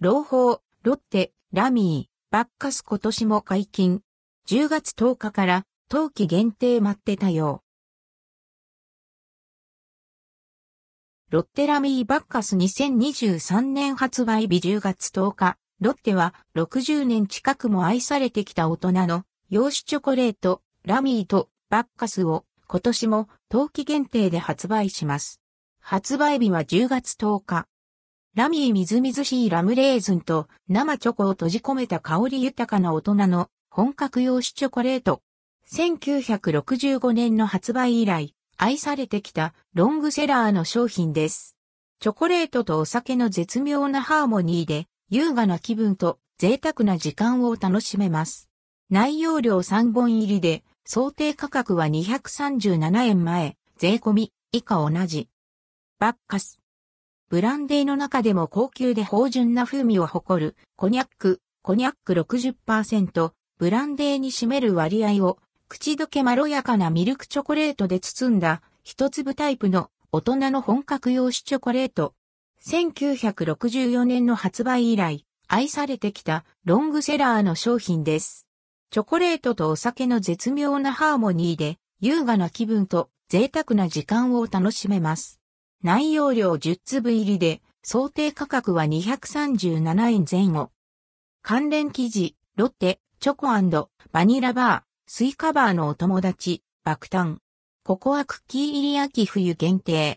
朗報、ロッテ、ラミー、バッカス今年も解禁。10月10日から冬季限定待ってたよ。ロッテラミーバッカス2023年発売日10月10日。ロッテは60年近くも愛されてきた大人の洋酒チョコレート、ラミーとバッカスを今年も冬季限定で発売します。発売日は10月10日。ラミーみずみずしいラムレーズンと生チョコを閉じ込めた香り豊かな大人の本格洋酒チョコレート。1965年の発売以来、愛されてきたロングセラーの商品です。チョコレートとお酒の絶妙なハーモニーで、優雅な気分と贅沢な時間を楽しめます。内容量3本入りで、想定価格は237円前、税込み、以下同じ。バッカス。ブランデーの中でも高級で芳醇な風味を誇る、コニャック、コニャック60%、ブランデーに占める割合を、口どけまろやかなミルクチョコレートで包んだ、一粒タイプの大人の本格洋酒チョコレート。1964年の発売以来、愛されてきたロングセラーの商品です。チョコレートとお酒の絶妙なハーモニーで、優雅な気分と贅沢な時間を楽しめます。内容量10粒入りで、想定価格は237円前後。関連記事、ロッテ、チョコバニラバー、スイカバーのお友達、爆誕。ココアクッキー入り秋冬限定。